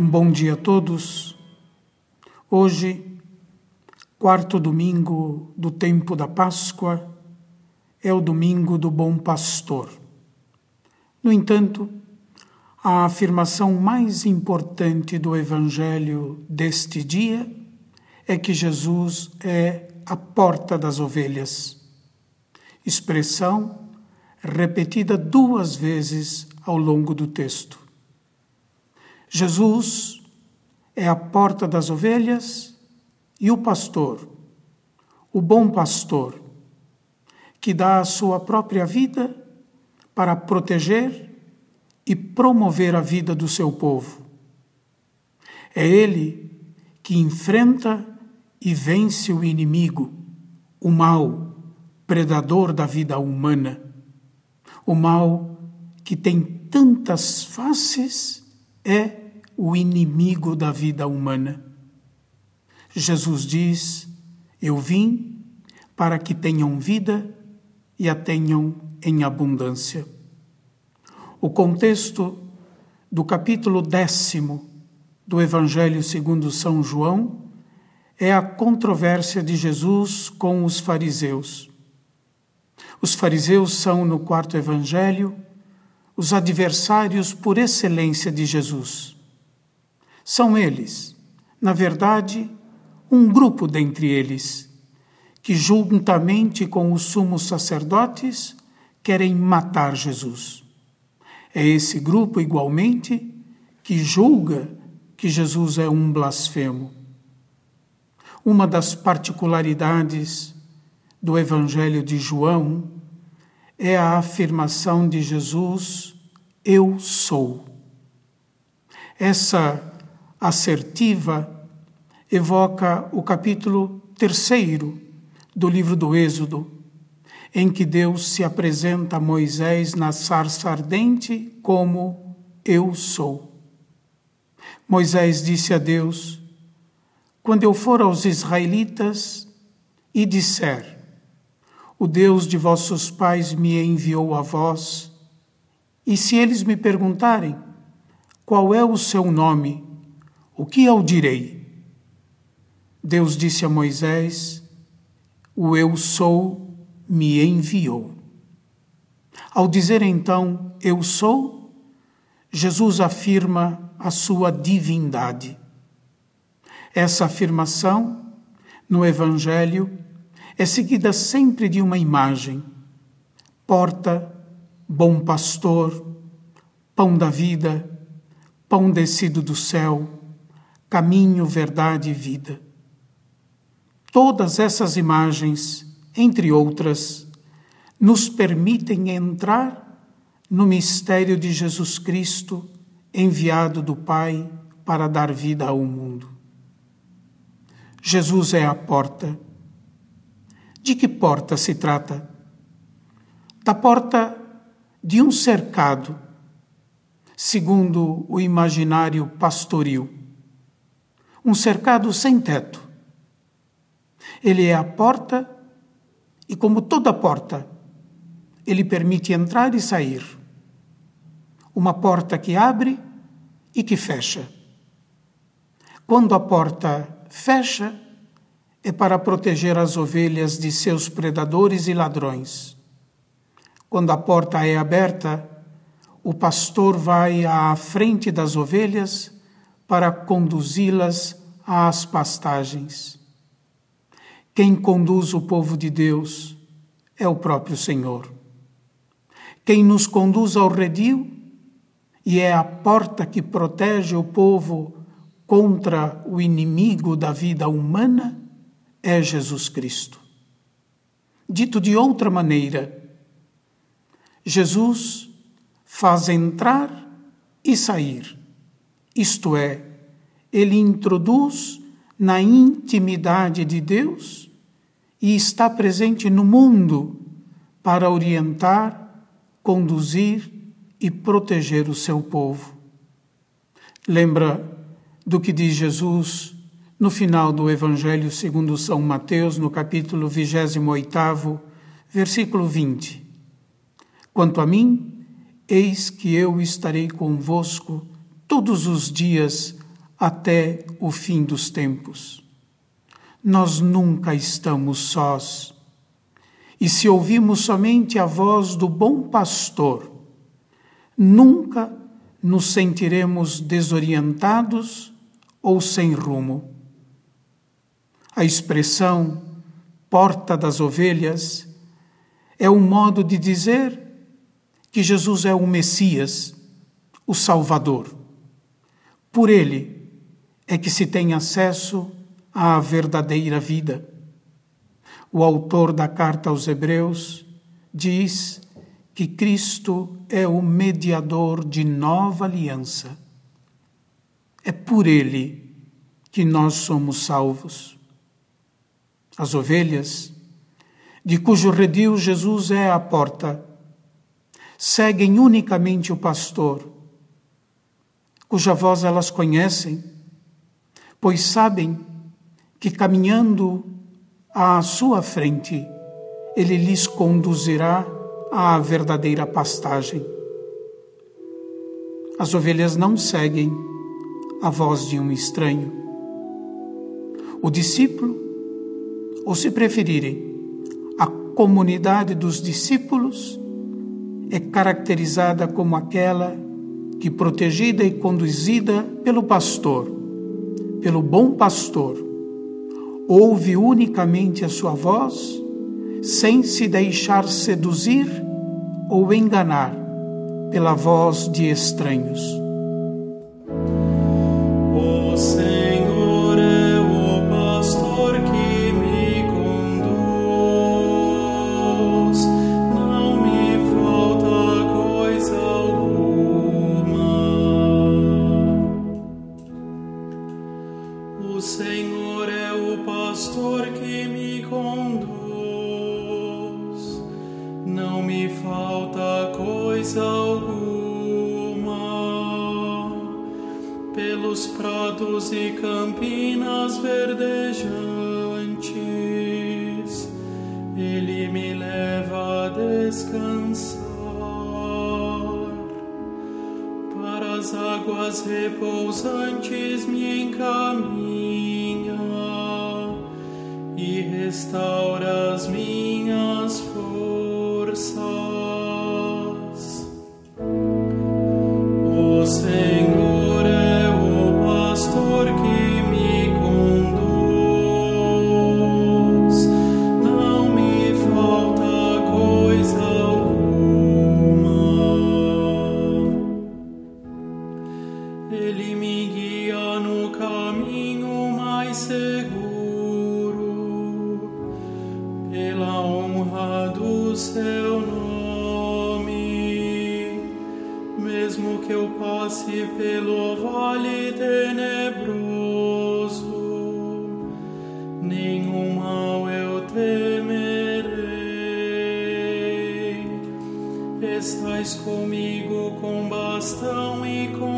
Um bom dia a todos. Hoje, quarto domingo do tempo da Páscoa, é o domingo do Bom Pastor. No entanto, a afirmação mais importante do Evangelho deste dia é que Jesus é a porta das ovelhas. Expressão repetida duas vezes ao longo do texto. Jesus é a porta das ovelhas e o pastor, o bom pastor, que dá a sua própria vida para proteger e promover a vida do seu povo. É ele que enfrenta e vence o inimigo, o mal, predador da vida humana. O mal que tem tantas faces é o inimigo da vida humana. Jesus diz: Eu vim para que tenham vida e a tenham em abundância. O contexto do capítulo décimo do Evangelho segundo São João é a controvérsia de Jesus com os fariseus. Os fariseus são, no quarto evangelho, os adversários por excelência de Jesus. São eles, na verdade, um grupo dentre eles, que juntamente com os sumos sacerdotes querem matar Jesus. É esse grupo, igualmente, que julga que Jesus é um blasfemo. Uma das particularidades do Evangelho de João é a afirmação de Jesus: Eu sou. Essa assertiva evoca o capítulo terceiro do livro do Êxodo, em que Deus se apresenta a Moisés na sarça ardente como Eu sou. Moisés disse a Deus: Quando eu for aos israelitas e disser, o Deus de vossos pais me enviou a vós. E se eles me perguntarem qual é o seu nome, o que eu direi? Deus disse a Moisés: O eu sou me enviou. Ao dizer então eu sou, Jesus afirma a sua divindade. Essa afirmação, no Evangelho, é seguida sempre de uma imagem: porta, bom pastor, pão da vida, pão descido do céu, caminho, verdade e vida. Todas essas imagens, entre outras, nos permitem entrar no mistério de Jesus Cristo, enviado do Pai para dar vida ao mundo. Jesus é a porta de que porta se trata? Da porta de um cercado, segundo o imaginário pastoril. Um cercado sem teto. Ele é a porta e, como toda porta, ele permite entrar e sair. Uma porta que abre e que fecha. Quando a porta fecha, é para proteger as ovelhas de seus predadores e ladrões. Quando a porta é aberta, o pastor vai à frente das ovelhas para conduzi-las às pastagens. Quem conduz o povo de Deus é o próprio Senhor. Quem nos conduz ao redil e é a porta que protege o povo contra o inimigo da vida humana é Jesus Cristo. Dito de outra maneira, Jesus faz entrar e sair, isto é, ele introduz na intimidade de Deus e está presente no mundo para orientar, conduzir e proteger o seu povo. Lembra do que diz Jesus no final do Evangelho segundo São Mateus, no capítulo 28, versículo 20. Quanto a mim, eis que eu estarei convosco todos os dias até o fim dos tempos. Nós nunca estamos sós. E se ouvimos somente a voz do bom pastor, nunca nos sentiremos desorientados ou sem rumo. A expressão porta das ovelhas é um modo de dizer que Jesus é o Messias, o Salvador. Por ele é que se tem acesso à verdadeira vida. O autor da carta aos Hebreus diz que Cristo é o mediador de nova aliança. É por ele que nós somos salvos. As ovelhas, de cujo redil Jesus é a porta, seguem unicamente o pastor, cuja voz elas conhecem, pois sabem que caminhando à sua frente, ele lhes conduzirá à verdadeira pastagem. As ovelhas não seguem a voz de um estranho. O discípulo, ou se preferirem, a comunidade dos discípulos, é caracterizada como aquela que, protegida e conduzida pelo pastor, pelo bom pastor, ouve unicamente a sua voz sem se deixar seduzir ou enganar pela voz de estranhos. Repousantes me encaminha e restaura as minhas pelo vale tenebroso, nenhum mal eu temerei. Estais comigo com bastão e com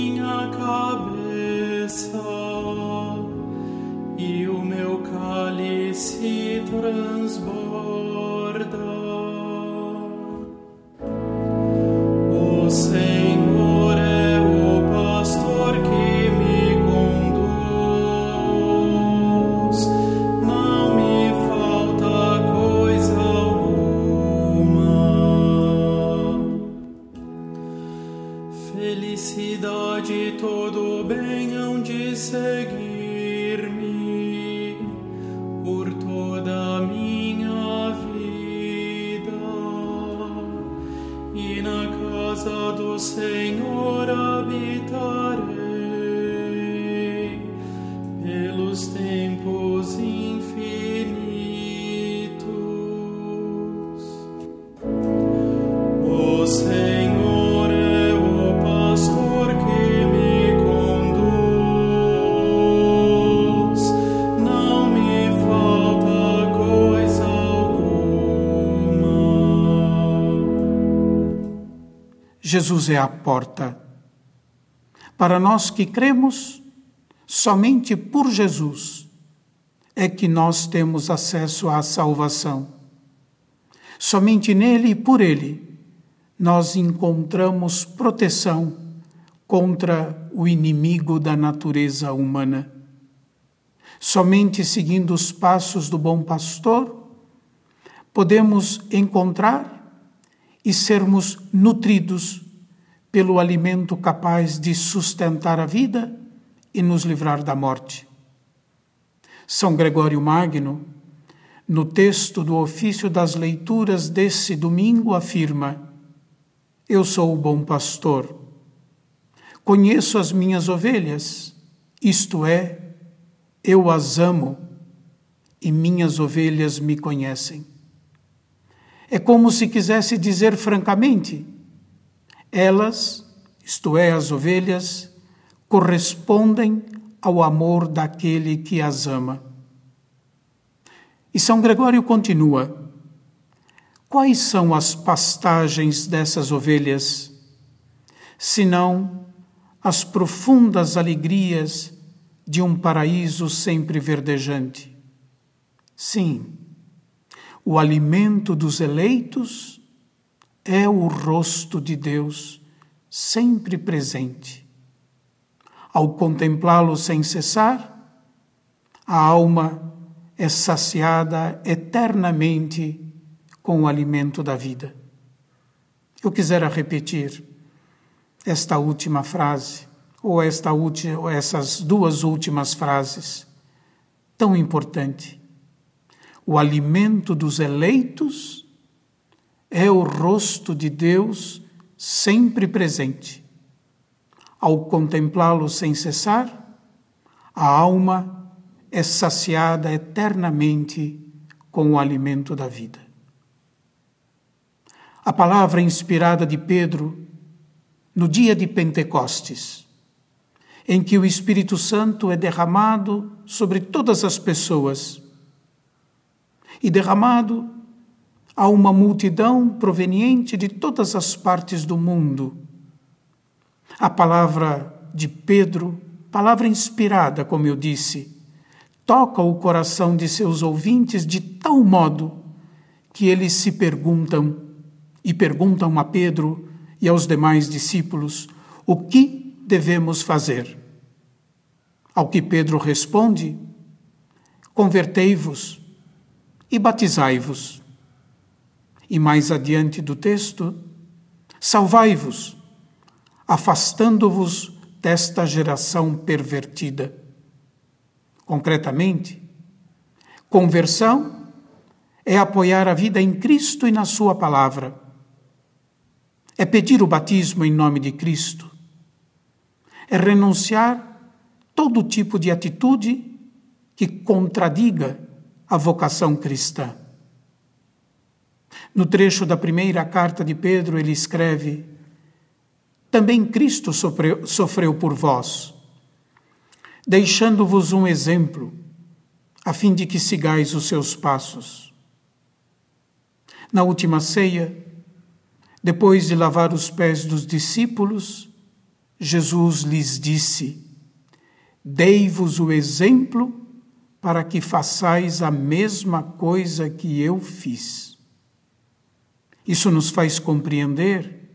Senhor Jesus é a porta. Para nós que cremos, somente por Jesus é que nós temos acesso à salvação. Somente nele e por ele nós encontramos proteção contra o inimigo da natureza humana. Somente seguindo os passos do bom pastor podemos encontrar e sermos nutridos pelo alimento capaz de sustentar a vida e nos livrar da morte. São Gregório Magno, no texto do ofício das leituras desse domingo, afirma: Eu sou o bom pastor. Conheço as minhas ovelhas, isto é, eu as amo e minhas ovelhas me conhecem. É como se quisesse dizer francamente: elas, isto é, as ovelhas, correspondem ao amor daquele que as ama. E São Gregório continua: Quais são as pastagens dessas ovelhas, senão as profundas alegrias de um paraíso sempre verdejante? Sim, o alimento dos eleitos é o rosto de Deus sempre presente. Ao contemplá-lo sem cessar, a alma é saciada eternamente com o alimento da vida. Eu quisera repetir esta última frase, ou, esta ou essas duas últimas frases, tão importante o alimento dos eleitos é o rosto de Deus sempre presente. Ao contemplá-lo sem cessar, a alma é saciada eternamente com o alimento da vida. A palavra inspirada de Pedro no dia de Pentecostes, em que o Espírito Santo é derramado sobre todas as pessoas e derramado a uma multidão proveniente de todas as partes do mundo. A palavra de Pedro, palavra inspirada, como eu disse, toca o coração de seus ouvintes de tal modo que eles se perguntam e perguntam a Pedro e aos demais discípulos o que devemos fazer. Ao que Pedro responde: Convertei-vos e batizai-vos. E mais adiante do texto, salvai-vos, afastando-vos desta geração pervertida. Concretamente, conversão é apoiar a vida em Cristo e na Sua palavra. É pedir o batismo em nome de Cristo. É renunciar todo tipo de atitude que contradiga a vocação cristã. No trecho da primeira carta de Pedro, ele escreve: Também Cristo sofreu, por vós, deixando-vos um exemplo, a fim de que sigais os seus passos. Na última ceia, depois de lavar os pés dos discípulos, Jesus lhes disse: Dei-vos o exemplo para que façais a mesma coisa que eu fiz. Isso nos faz compreender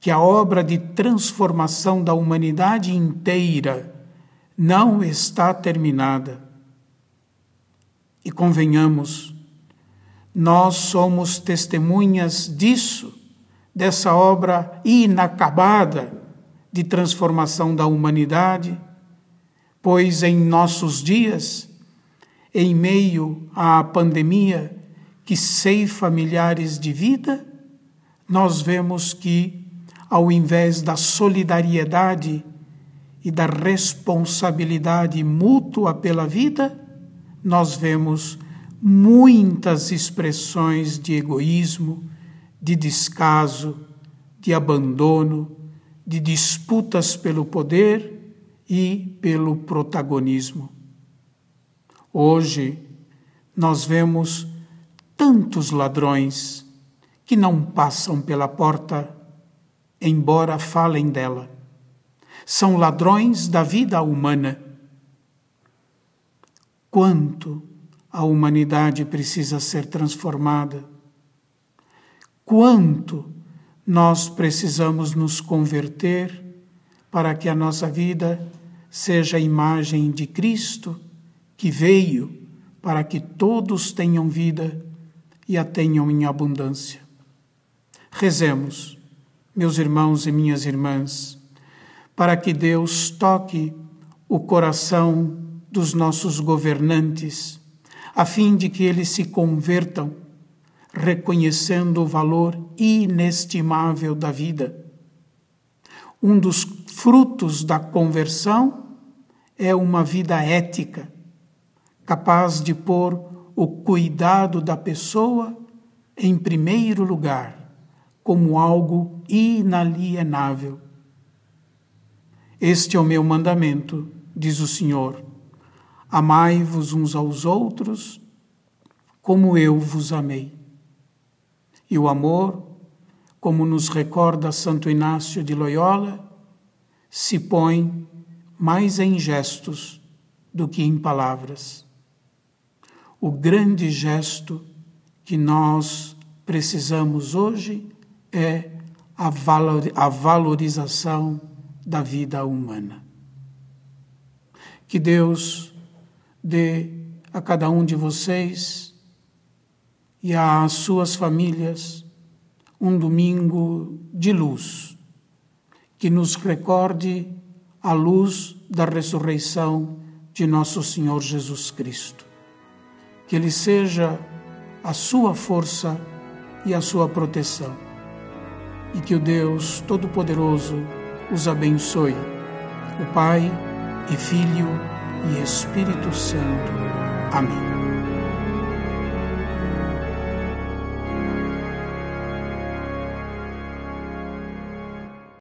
que a obra de transformação da humanidade inteira não está terminada. E convenhamos, nós somos testemunhas disso, dessa obra inacabada de transformação da humanidade pois em nossos dias, em meio à pandemia que ceifa milhares de vida, nós vemos que, ao invés da solidariedade e da responsabilidade mútua pela vida, nós vemos muitas expressões de egoísmo, de descaso, de abandono, de disputas pelo poder e pelo protagonismo. Hoje, nós vemos tantos ladrões que não passam pela porta embora falem dela. São ladrões da vida humana. Quanto a humanidade precisa ser transformada. Quanto nós precisamos nos converter para que a nossa vida seja a imagem de Cristo, que veio para que todos tenham vida e a tenham em abundância. Rezemos, meus irmãos e minhas irmãs, para que Deus toque o coração dos nossos governantes, a fim de que eles se convertam, reconhecendo o valor inestimável da vida. Um dos frutos da conversão é uma vida ética, capaz de pôr o cuidado da pessoa em primeiro lugar, como algo inalienável. Este é o meu mandamento, diz o Senhor Amai-vos uns aos outros, como eu vos amei. E o amor, como nos recorda Santo Inácio de Loyola, se põe mais em gestos do que em palavras. O grande gesto que nós precisamos hoje é a, valorização da vida humana. Que Deus dê a cada um de vocês e às suas famílias um domingo de luz, que nos recorde a luz da ressurreição de nosso Senhor Jesus Cristo. Que Ele seja a sua força e a sua proteção. E que o Deus Todo-Poderoso os abençoe, o Pai e Filho e Espírito Santo. Amém.